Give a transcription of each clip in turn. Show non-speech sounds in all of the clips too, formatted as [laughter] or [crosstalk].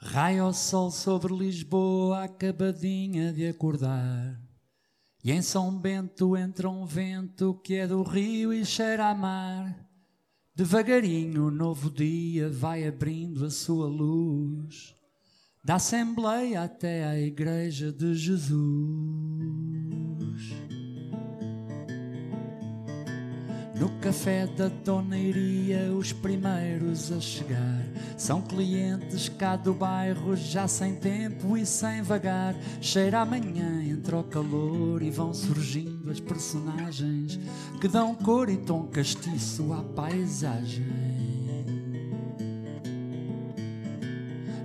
Raio o sol sobre Lisboa, acabadinha de acordar. E em São Bento entra um vento que é do rio e cheira a mar. Devagarinho o novo dia vai abrindo a sua luz, da Assembleia até à Igreja de Jesus. No café da Doneiria, os primeiros a chegar são clientes cá do bairro, já sem tempo e sem vagar. Cheira amanhã, entra o calor e vão surgindo as personagens que dão cor e tom castiço à paisagem.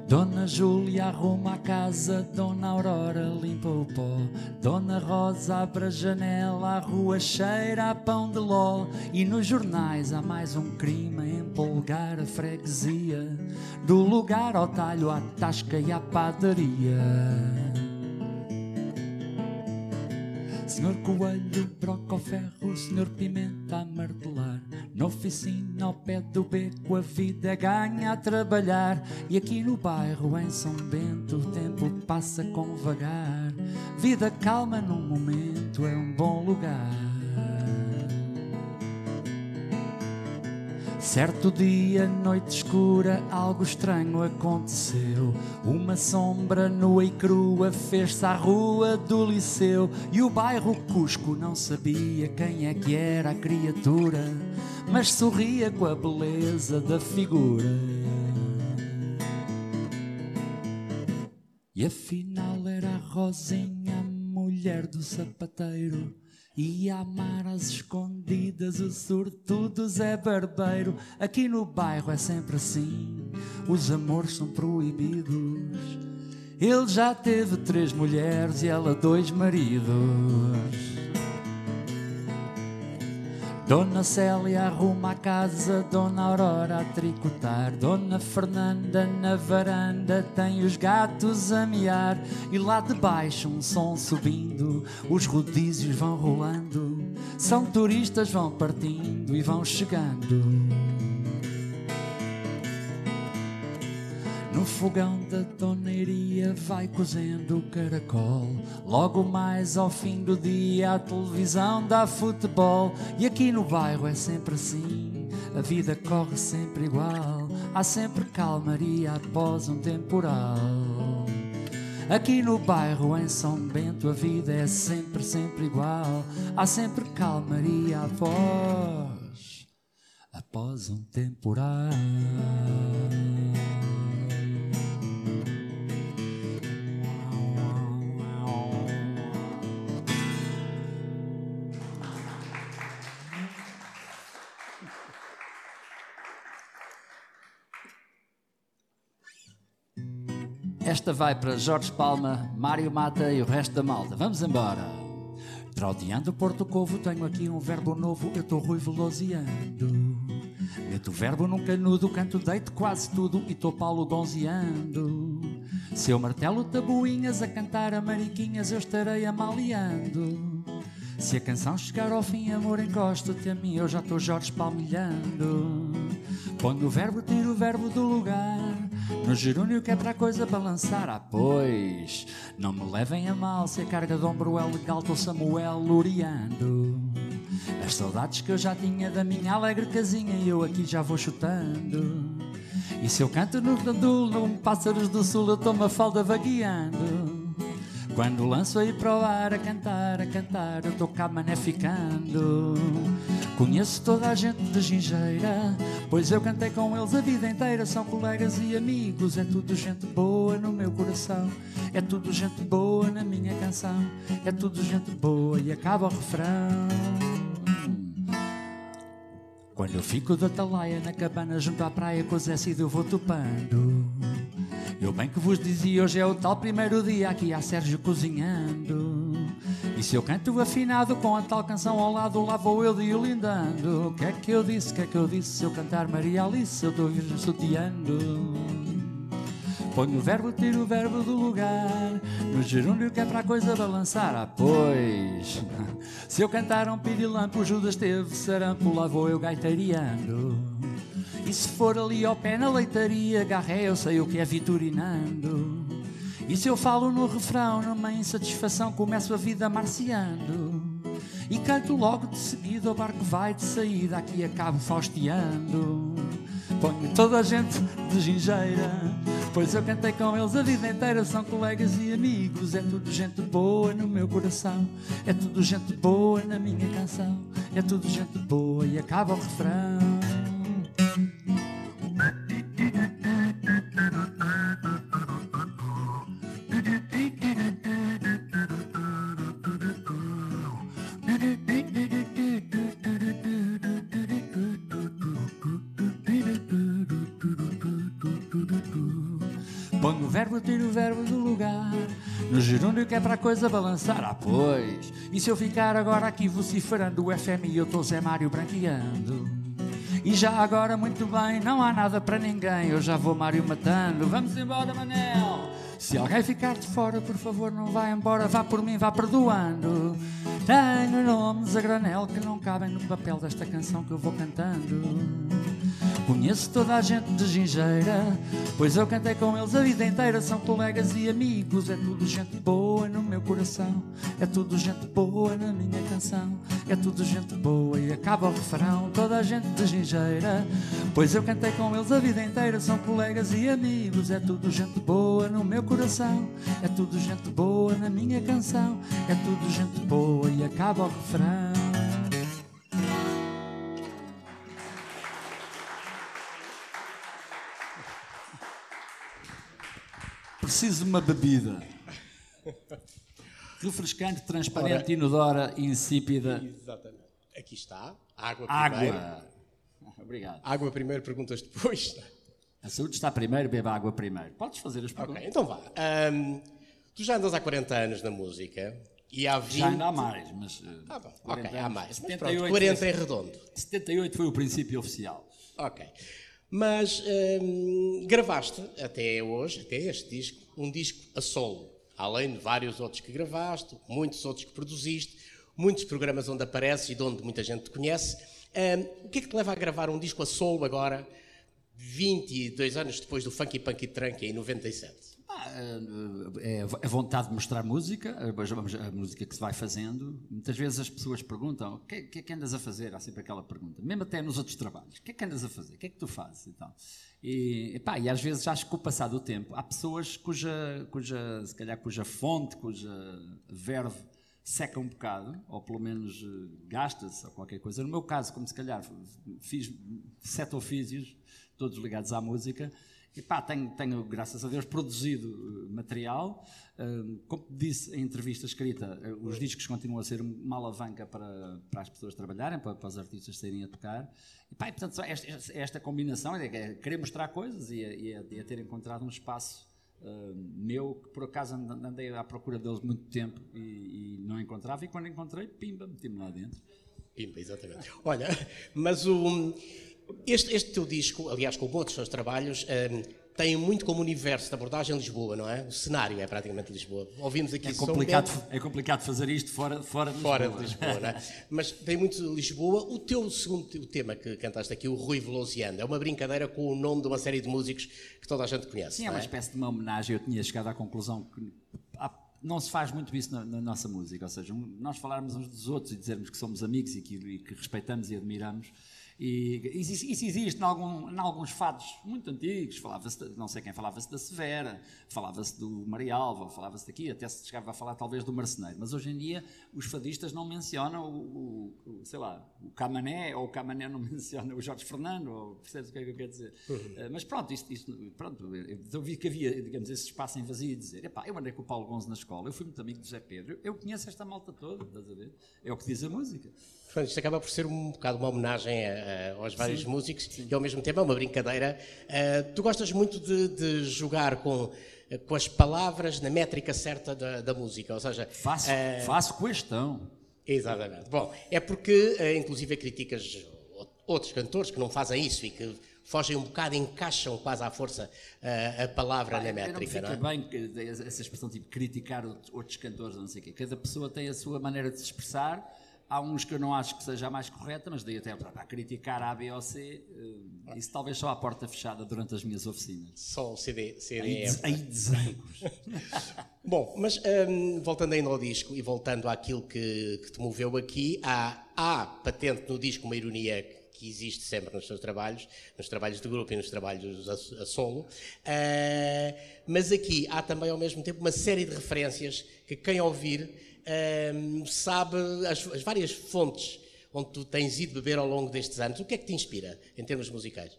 Dona Júlia arruma a casa, Dona Aurora limpa o pó, Dona Rosa abre a janela, a rua cheira a pão de ló. E nos jornais há mais um crime a empolgar a freguesia, do lugar ao talho à tasca e à padaria. Senhor Coelho broca o ferro, Senhor Pimenta a martelar. Na oficina ao pé do beco a vida é ganha a trabalhar. E aqui no bairro em São Bento o tempo passa com vagar. Vida calma num momento é um bom lugar. Certo dia, noite escura, algo estranho aconteceu. Uma sombra nua e crua fez-se à rua do liceu. E o bairro Cusco não sabia quem é que era a criatura, mas sorria com a beleza da figura. E afinal era a Rosinha, a mulher do sapateiro e amar às escondidas o sortudo Zé Barbeiro. Aqui no bairro é sempre assim, os amores são proibidos. Ele já teve três mulheres e ela dois maridos. Dona Célia arruma a casa, Dona Aurora a tricotar, Dona Fernanda na varanda tem os gatos a miar. E lá de baixo um som subindo, os rodízios vão rolando, são turistas vão partindo e vão chegando. No fogão da toneiria vai cozendo o caracol. Logo mais ao fim do dia a televisão dá futebol. E aqui no bairro é sempre assim, a vida corre sempre igual. Há sempre calmaria após um temporal. Aqui no bairro em São Bento a vida é sempre, sempre igual. Há sempre calmaria após, após um temporal. Esta vai para Jorge Palma, Mário Mata e o resto da malta. Vamos embora. Trauteando Porto Covo, tenho aqui um verbo novo, eu estou ruivo veloziando. Meto o verbo num canudo, canto deito quase tudo e estou Paulo gonzeando. Se eu martelo tabuinhas a cantar a mariquinhas, eu estarei amaliando. Se a canção chegar ao fim, amor, encosta-te a mim, eu já estou Jorge palmilhando. Ponho o verbo, tiro o verbo do lugar. No gerúndio que é para a coisa balançar. Ah, pois, não me levem a mal se a carga de ombro é legal, estou Samuel loreando. As saudades que eu já tinha da minha alegre casinha eu aqui já vou chutando. E se eu canto no gandul, num Pássaros do Sul, eu estou uma falda vagueando. Quando lanço aí para o ar a cantar, a cantar, eu estou cá maneficando. Conheço toda a gente de gingeira, pois eu cantei com eles a vida inteira. São colegas e amigos, é tudo gente boa no meu coração. É tudo gente boa na minha canção. É tudo gente boa e acaba o refrão. Quando eu fico da talaia na cabana junto à praia com o Zé Cid eu vou topando. Eu bem que vos dizia, hoje é o tal primeiro dia aqui há Sérgio cozinhando. E se eu canto afinado com a tal canção ao lado, lá vou eu violindando. O que é que eu disse, o que é que eu disse? Se eu cantar Maria Alice, eu estou virgem sutiando. Ponho o verbo, tiro o verbo do lugar. No gerúndio que é para a coisa balançar. Ah, pois. Se eu cantar um pirilampo, Judas teve sarampo, lá vou eu gaiteiriando. E E se for ali ao pé na leitaria, garré, eu sei o que é viturinando. E se eu falo no refrão, numa insatisfação, começo a vida marciando. E canto logo de seguida, o barco vai de saída, aqui acabo fausteando. Ponho toda a gente de gingeira, pois eu cantei com eles a vida inteira. São colegas e amigos, é tudo gente boa no meu coração, é tudo gente boa na minha canção, é tudo gente boa e acaba o refrão. Que é para a coisa balançar. Ah, pois. E se eu ficar agora aqui vociferando o FM e eu estou Zé Mário branqueando? E já agora, muito bem, não há nada para ninguém. Eu já vou Mário matando. Vamos embora, Manel. Se alguém ficar de fora, por favor, não vá embora. Vá por mim, vá perdoando. Tenho nomes a granel que não cabem no papel desta canção que eu vou cantando. Conheço toda a gente de gingeira, pois eu cantei com eles a vida inteira. São colegas e amigos, é tudo gente boa no meu coração, é tudo gente boa na minha canção, é tudo gente boa e acaba o refrão. Toda a gente de gingeira, pois eu cantei com eles a vida inteira. São colegas e amigos, é tudo gente boa no meu coração, é tudo gente boa na minha canção, é tudo gente boa e acaba o refrão. Preciso de uma bebida. Refrescante, transparente, Ora. inodora, insípida. Exatamente. Aqui está. Água primeiro. Água. [laughs] Obrigado. Água primeiro, perguntas depois. A saúde está primeiro, beba água primeiro. Podes fazer as Ok, perguntas. então vá. Ahm, tu já andas há 40 anos na música e há 20... Já ainda há mais, mas. eh, Ah, bom, 40 ok, há anos. mais. Mas 78, pronto, 40 foi, é redondo. 78 foi o princípio oficial. Ok. Mas ahm, gravaste até hoje, até este disco, um disco a solo. Além de vários outros que gravaste, muitos outros que produziste, muitos programas onde apareces e de onde muita gente te conhece. Ahm, o que é que te leva a gravar um disco a solo agora, 22 anos depois do Funky Punky Trunk em 97? Ah, eh, é a vontade de mostrar música, a, a música que se vai fazendo. Muitas vezes as pessoas perguntam: o que, é- que é andas a fazer? Há sempre aquela pergunta, mesmo até nos outros trabalhos: o que é que andas a fazer? O que é que tu fazes? E, e, epá, e às vezes acho que com o passar do tempo há pessoas cuja, cuja se calhar, cuja fonte, cuja verve seca um bocado, ou pelo menos eh, gasta-se, ou qualquer coisa. No meu caso, como se calhar fiz sete ofícios, todos ligados à música, e pá, tenho, tenho, graças a Deus, produzido eh, material. Como disse em entrevista escrita, eh, os discos continuam a ser uma alavanca para, para as pessoas trabalharem, para, para os artistas saírem a tocar. E, pá, e, portanto, esta, esta- combinação é, é querer mostrar coisas e, é- é- ter encontrado um espaço Uh, meu, que por acaso and- andei à procura deles muito tempo e, e não encontrava, e quando encontrei, pimba, meti-me lá dentro. Pimba, exatamente. Olha, mas o, este, este teu disco, aliás, como outros teus trabalhos, hum, tem muito como universo de abordagem Lisboa, não é? O cenário é praticamente Lisboa. Ouvimos aqui É complicado, Bento, é complicado fazer isto fora, fora de fora Lisboa. de Lisboa, não é? Mas tem muito Lisboa. O teu segundo o tema que cantaste aqui, o Rui Velociano, é uma brincadeira com o nome de uma série de músicos que toda a gente conhece. Sim, é não uma espécie de uma homenagem. Eu tinha chegado à conclusão que não se faz muito isso na, na nossa música. Ou seja, um- nós falarmos uns dos outros e dizermos que somos amigos e que, e que respeitamos e admiramos. E isso, isso existe em, algum, em alguns fados muito antigos. Falava-se, de- não sei quem, falava-se da Severa, falava-se do Marialva, falava-se daqui, até se chegava a falar talvez do Marceneiro. Mas hoje em dia os fadistas não mencionam o, o- o- sei lá, o Camané, ou o Camané não [laughs] menciona o Jorge Fernando, ou percebes o que é que eu quero dizer? Eh, mas pronto, isto, isto- pronto, eu vi que havia, digamos, esse espaço em vazio e dizer, epá, eu andei com o Paulo Gonzo na escola, eu fui muito amigo do José Pedro, eu conheço esta malta toda, estás a ver? É o que diz a música. Portanto, isto acaba por ser um bocado uma homenagem a- a- aos vários músicos e ao mesmo tempo é uma brincadeira. Ah, tu gostas muito de, de jogar com, com as palavras na métrica certa da, da música, ou seja, Faço, ah, faço questão. Exatamente. Bom, é porque, eh, inclusive, criticas outros cantores que não fazem isso e que fogem um bocado, encaixam quase à força eh, a palavra na Eu não métrica, fica não é? bem essa expressão tipo criticar outros, outros cantores, não sei o quê. Cada pessoa tem a sua maneira de se expressar. Há uns que eu não acho que seja a mais correta, mas daí até para criticar a B ou C, uh, isso talvez só à porta fechada durante as minhas oficinas. Só o CD, CD aí, aí desenhos. [laughs] Bom, mas um, voltando ainda ao disco e voltando àquilo que, que te moveu aqui, há, há patente no disco uma ironia que existe sempre nos seus trabalhos, nos trabalhos de grupo e nos trabalhos a, a solo, uh, mas aqui há também ao mesmo tempo uma série de referências que quem ouvir uh, sabe as, as, várias fontes onde tu tens ido beber ao longo destes anos. O que é que te inspira em termos musicais?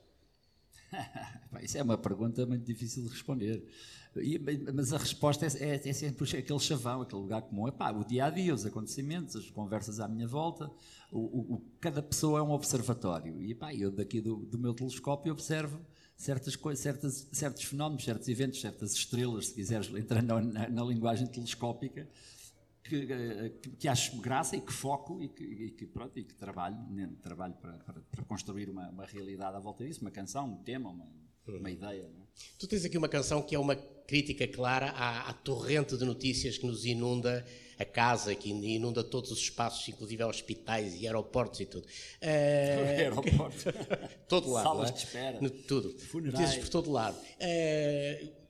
[laughs] Isso é uma pergunta muito difícil de responder. mas a resposta é, é, é, sempre aquele chavão, aquele lugar comum. É pá, o dia a dia, os acontecimentos, as conversas à minha volta. O, o, cada pessoa é um observatório. E pá, eu daqui do, do meu telescópio observo certas coisas, certas, certos fenómenos, certos eventos, certas estrelas, se quiseres entrar na, na, na linguagem telescópica que, eh, que, que, acho graça e que foco e que, e que pronto, e que trabalho, né, trabalho para, para, para construir uma, uma, realidade à volta disso, uma canção, um tema, uma, uma ideia. É? Tu tens aqui uma canção que é uma crítica clara à, à, torrente de notícias que nos inunda a casa, que inunda todos os espaços, inclusive hospitais e aeroportos e tudo. [laughs] Uh, Aeroporto. [laughs] todo lado. Salas é? de espera. No, tudo. Funerais. Notícias por todo lado. Uh,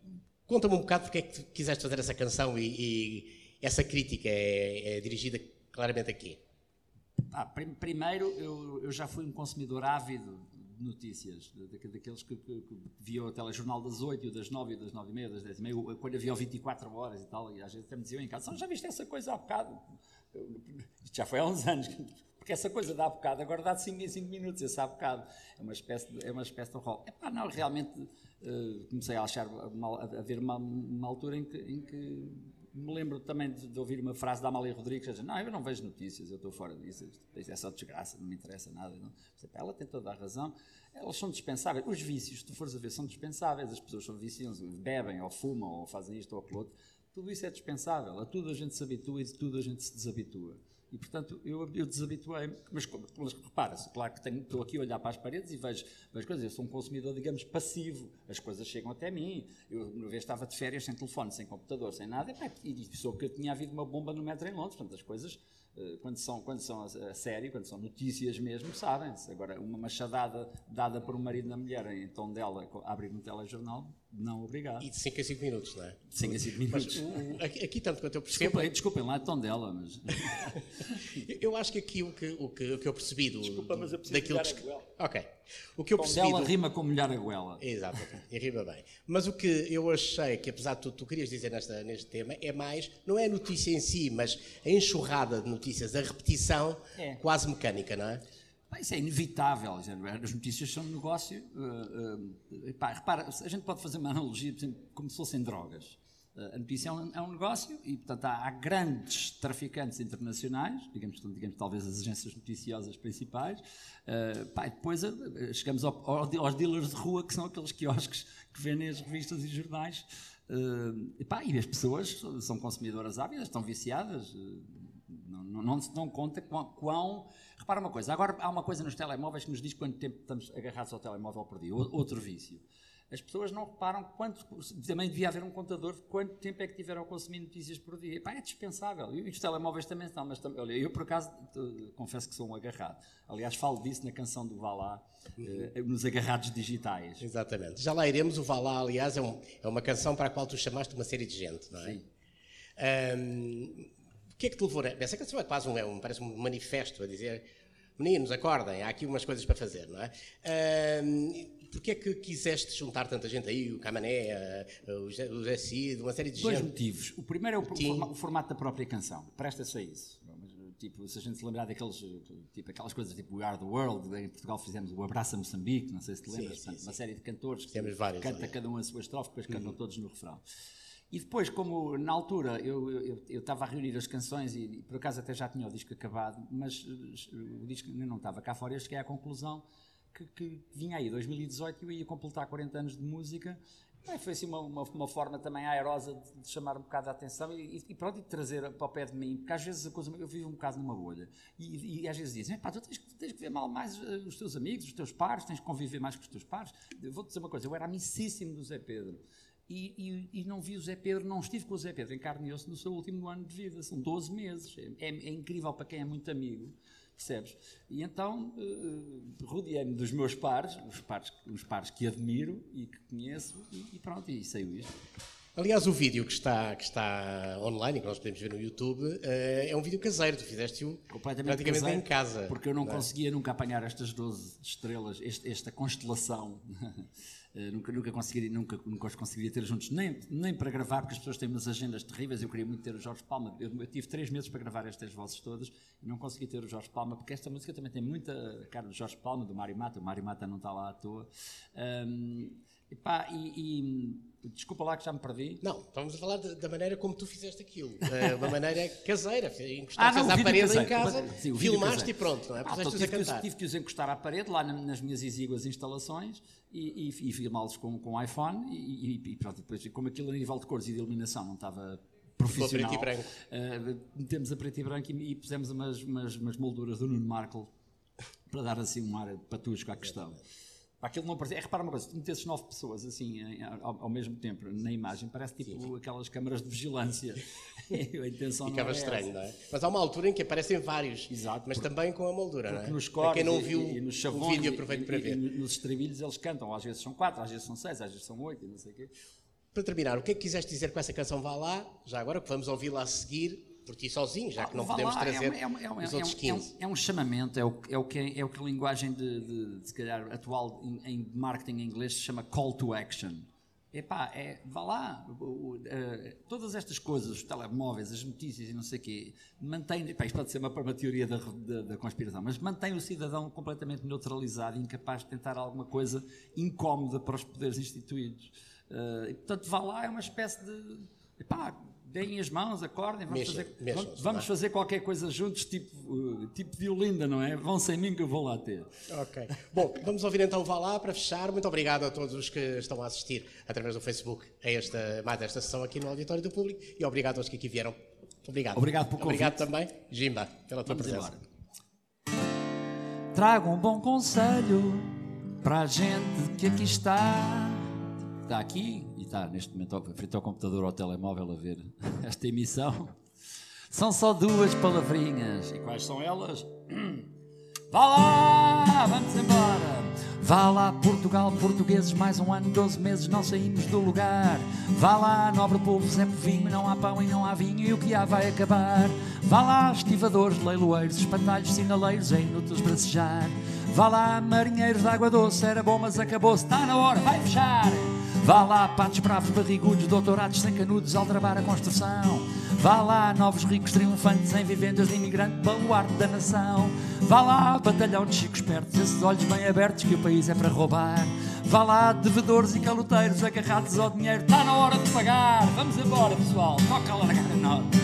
Conta-me um bocado porque é que quiseste fazer essa canção e, e essa crítica é, é dirigida claramente aqui? Ah, primeiro, eu, eu, já fui um consumidor ávido de notícias, daqueles que, que, que via o telejornal das 8, das 9, das 9 e meia, das 10 e meia, quando havia 24 horas e tal, e às vezes até me diziam em casa, já viste essa coisa há bocado? Isto já foi há uns anos, [laughs] porque essa coisa dá bocado, agora dá de 5 em 5 minutos, esse há bocado. É uma espécie de, é uma espécie de rol. Epá, não, realmente uh, comecei a achar, mal, a haver uma, uma altura em que, em que me lembro também de, de, ouvir uma frase da Amália Rodrigues, dizer, não, eu não vejo notícias, eu estou fora disso, é só desgraça, não me interessa nada. Não. Ela tem toda a razão, elas são dispensáveis. Os vícios, se tu fores a ver, são dispensáveis, as pessoas são viciosas, bebem, ou fumam, ou fazem isto ou aquilo outro, tudo isso é dispensável, a tudo a gente se habitua e de tudo a gente se deshabitua. E, portanto, eu, eu desabituei-me. Mas, mas repara-se, claro que tenho, estou aqui a olhar para as paredes e vejo, vejo coisas. Eu sou um consumidor, digamos, passivo. As coisas chegam até mim. Eu, uma vez, estava de férias, sem telefone, sem computador, sem nada, e, e soube que tinha havido uma bomba no metro em Londres. Portanto, as coisas quando são, quando são a, sério, quando são notícias mesmo, sabem-se. Agora, uma machadada dada por um marido na mulher em tom dela, abrir um telejornal, não obrigado. E de 5 a 5 minutos, não é? De 5 a 5 minutos. Mas, o, aqui, aqui, tanto quanto eu percebo... Desculpem, desculpem lá, é tom dela, mas... [laughs] eu acho que aqui o que, o que, o que eu percebi do... Desculpa, mas eu preciso daquilo que... Ok. O que eu percebi... dela do... rima com mulher aguela. Exato, e rima bem. Mas o que eu achei que, apesar de tu, tu querias dizer nesta, neste tema, é mais, não é a notícia em si, mas a enxurrada de notícias, a repetição é. quase mecânica, não é? Isso é inevitável. As notícias são um negócio. Uh, uh, pá, repara, a gente pode fazer uma analogia, por exemplo, como se fossem drogas. Uh, a notícia é um, é um, negócio e, portanto, há, há, grandes traficantes internacionais, digamos, digamos talvez as agências noticiosas principais. Pá, depois chegamos ao, ao, aos dealers de rua, que são aqueles quiosques que vendem as revistas e jornais. E, pá, e as pessoas são consumidoras ávidas, estão viciadas. Não, não se dão conta quão, quão Repara uma coisa, agora há uma coisa nos telemóveis que nos diz quanto tempo estamos agarrados ao telemóvel por dia, outro vício. As pessoas não reparam quanto, também devia haver um contador de quanto tempo é que tiveram a consumir notícias por dia. Pá, é dispensável. E os telemóveis também estão, mas olha, eu por acaso confesso que sou um agarrado. Aliás, falo disso na canção do Valá, eh, nos agarrados digitais. Exatamente. Já lá iremos. O Valá, aliás, é, um, é, uma canção para a qual tu chamaste uma série de gente, não é? Sim. Um, o que é que te levou a... Essa canção é quase um, é um, parece um manifesto a dizer meninos, acordem, há aqui umas coisas para fazer, não é? Um, Porquê é que quiseste juntar tanta gente aí, o Camané, o José Cid, uma série de Dois gente? Dois motivos. O primeiro é o, forma, o, formato da própria canção. Presta-se a isso. Tipo, se a gente se lembrar daqueles, tipo, aquelas coisas tipo We Are the World, em Portugal fizemos o Abraça Moçambique, não sei se te lembras, sim, sim, sim. uma série de cantores que Temos vários, canta cada um a sua estrofe, depois cantam uhum. todos no refrão. E depois, como na altura eu, estava a reunir as canções e, por acaso até já tinha o disco acabado, mas eh, o disco não estava cá fora, eu cheguei à conclusão que, que vinha aí 2018 e eu ia completar 40 anos de música. E foi assim uma, uma, uma, forma também aerosa de, de, chamar um bocado a atenção e, e, pronto, de trazer para o pé de mim, porque às vezes a coisa, eu vivo um bocado numa bolha e, e às vezes dizem, pá, tu tens, tens, que ver mal mais eh, os teus amigos, os teus pares, tens que conviver mais com os teus pares. Vou-te dizer uma coisa, eu era amicíssimo do Zé Pedro e, e, e, não vi o Zé Pedro, não estive com o Zé Pedro em carne e osso no seu último ano de vida, são 12 meses. É, é, é incrível para quem é muito amigo, percebes? E então uh, rodeei-me dos meus pares, os pares, os pares que admiro e que conheço, e, e pronto, e saiu isto. Aliás, o vídeo que está, que está online, que nós podemos ver no YouTube, uh, é um vídeo caseiro. Tu fizeste-o praticamente caseiro, em casa. Porque eu não, não é? conseguia nunca apanhar estas 12 estrelas, este, esta constelação. [laughs] Uh, nunca, nunca, conseguiria, nunca, nunca os conseguiria ter juntos, nem, nem para gravar, porque as pessoas têm umas agendas terríveis. Eu queria muito ter o Jorge Palma. Eu, eu tive três meses para gravar estas vozes todas e não consegui ter o Jorge Palma, porque esta música também tem muita cara do Jorge Palma, do Mário Mata. O Mário Mata não está lá à toa. Um, Epá, e, e, desculpa lá que já me perdi. Não, estamos a falar de, da maneira como tu fizeste aquilo. Uh, uma maneira caseira. Encostaste ah, à parede caseiro. em casa, Sim, filmaste e pronto, não é? Ah, então tive, que, tive que os encostar à parede lá nas minhas exíguas instalações e, e, e filmá-los com, com iPhone e, e, pronto, depois, como aquilo a nível de cores e de iluminação não estava profissional. Preto e branco. Uh, metemos a preto e branco e, e pusemos umas, umas, umas molduras do Nuno Markle para dar assim um ar patusco à questão. Aquilo não parecia. É, repara uma coisa, se metesses nove pessoas assim ao, ao, mesmo tempo na imagem, parece tipo sim, aquelas câmaras de vigilância. [laughs] [laughs] a intenção Ficava não é estranho, essa. não é? Mas há uma altura em que aparecem vários, Exato, mas porque, também com a moldura, não é? Nos cortes quem não viu e, e nos chavões, o vídeo, aproveito para ver. E, nos estribilhos eles cantam, às vezes são quatro, às vezes são seis, às vezes são oito, e não sei o quê. Para terminar, o que é que quiseste dizer com essa canção Vá Lá? Já agora que vamos ouvi-la a seguir por ti sozinho, já que não podemos lá, trazer é, é, é, os outros 15. É um, chamamento, é o, é o, que, é o que a linguagem de, de, de se calhar, atual em, em, marketing em inglês se chama call to action. Epá, é, vá lá, uh, todas estas coisas, os telemóveis, as notícias e não sei o quê, mantém, epá, isto pode ser uma, uma teoria da, da, da, conspiração, mas mantém o cidadão completamente neutralizado, incapaz de tentar alguma coisa incómoda para os poderes instituídos. Uh, e, portanto, vá lá, é uma espécie de, epá, deem as mãos, acordem, vamos, fazer, vamos, vamos fazer qualquer coisa juntos, tipo, uh, tipo violinda, não é? Vão sem mim que eu vou lá ter. Ok. Bom, vamos ouvir então Vá lá para fechar. Muito obrigado a todos os que estão a assistir através do Facebook a esta, mais esta sessão aqui no Auditório do Público e obrigado aos que aqui vieram. Obrigado. Obrigado por Obrigado também, Jimba, pela tua vamos presença. Embora. Trago um bom conselho para a gente que aqui está. Está aqui está neste momento frente ao computador ou ao telemóvel a ver [laughs] esta emissão, são só duas palavrinhas. E quais são elas? [clears throat] Vá lá, vamos embora. Vá lá, Portugal, portugueses, mais um ano, 12 meses, não saímos do lugar. Vá lá, nobre povo, sempre vinho, não há pão e não há vinho, e o que há vai acabar. Vá lá, estivadores, leiloeiros, espantalhos, sinaleiros, é inútil bracejar. Vá lá, marinheiros de água doce, era bom, mas acabou-se, está na hora, vai fechar. Vá lá, patos bravos, barrigudos, doutorados sem canudos, aldrabar a construção. Vá lá, novos ricos triunfantes em vivendas de imigrante, baluarte da nação. Vá lá, batalhão de chicos pertos, esses olhos bem abertos que o país é para roubar. Vá lá, devedores e caloteiros agarrados ao dinheiro, está na hora de pagar. Vamos embora, pessoal, toca a largar a nota.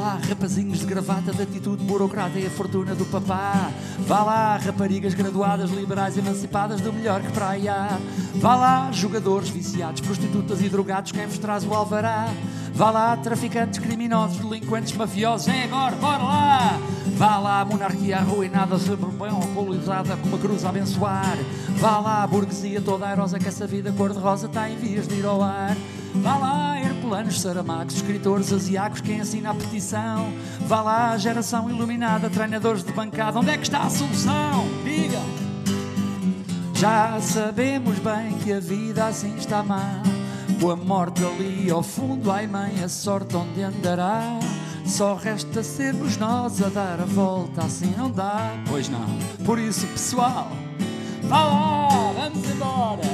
Lá, rapazinhos de gravata, de atitude burocrata e a fortuna do papá. Vá lá, raparigas graduadas, liberais emancipadas, do melhor que praia. Vá lá, jogadores viciados, prostitutas e drogados, quem vos traz o alvará. Vá lá, traficantes, criminosos, delinquentes, mafiosos, é agora, bora lá! Vá lá, monarquia arruinada, alcoolizada, com uma cruz a abençoar. Vá lá, burguesia toda airosa, que essa vida cor-de-rosa está em vias de ir ao ar. Vá lá, herculanos, saramacos, escritores asiáticos, quem assina a petição. Vá lá, geração iluminada, treinadores de bancada, onde é que está a solução? Digam! Já sabemos bem que a vida assim está má. Com a morte ali ao fundo, ai mãe, a sorte onde andará. Só resta sermos nós a dar a volta, assim não dá. Pois não. Por isso, pessoal, vá lá, vamos embora.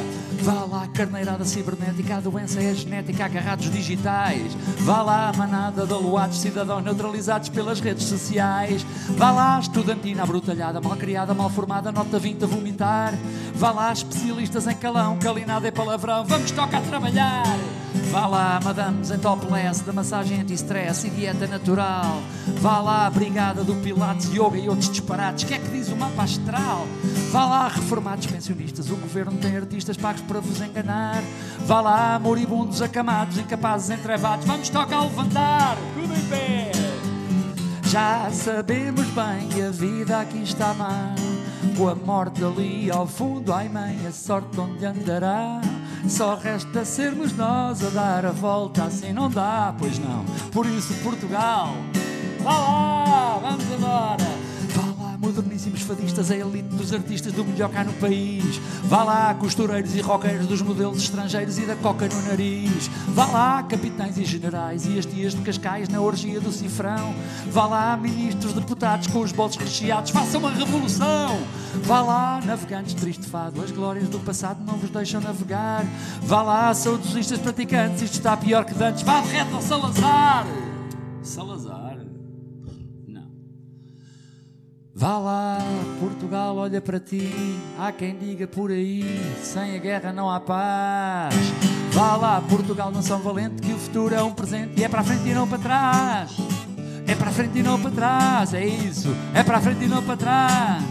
Carneirada cibernética, a doença é genética, agarrados digitais. Vá lá, manada de aluados, cidadãos neutralizados pelas redes sociais. Vá lá, estudantina abrutalhada, mal criada, mal formada, nota 20 a vomitar. Vá lá, especialistas em calão, calinada e palavrão, vamos tocar a trabalhar. Vá lá, madames em topless, da massagem anti-stress e dieta natural. Vá lá, brigada do Pilates, yoga e outros disparates. O que é que diz o mapa astral? Vá lá, reformados pensionistas, o governo tem artistas pagos para vos enganar. Vá lá, moribundos acamados, incapazes entrevados. Vamos tocar levantar, tudo em pé. Já sabemos bem que a vida aqui está má. Com a morte ali ao fundo, ai mãe, a sorte onde andará. Só resta sermos nós a dar a volta, assim não dá, pois não. Por isso, Portugal, vá lá, vamos embora. Moderníssimos fadistas, a elite dos artistas do melhor cá no país. Vá lá, costureiros e roqueiros dos modelos estrangeiros e da coca no nariz. Vá lá, capitães e generais e as tias de Cascais na orgia do cifrão. Vá lá, ministros, deputados com os bolsos recheados, façam uma revolução. Vá lá, navegantes triste fado, as glórias do passado não vos deixam navegar. Vá lá, saudosistas praticantes, isto está pior que dantes. Vá de reto ao Salazar. Salazar? Vá lá, Portugal olha para ti. Há quem diga por aí: sem a guerra não há paz. Vá lá, Portugal, não são valente, que o futuro é um presente e é para a frente e não para trás. É para a frente e não para trás, é isso. É para a frente e não para trás.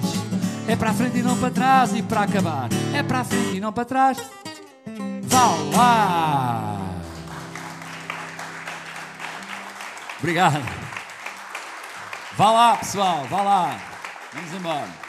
É para a frente e não para trás e para acabar. É para a frente e não para trás. Vá lá! Obrigado. Vá lá, pessoal, vá lá. Vamos embora.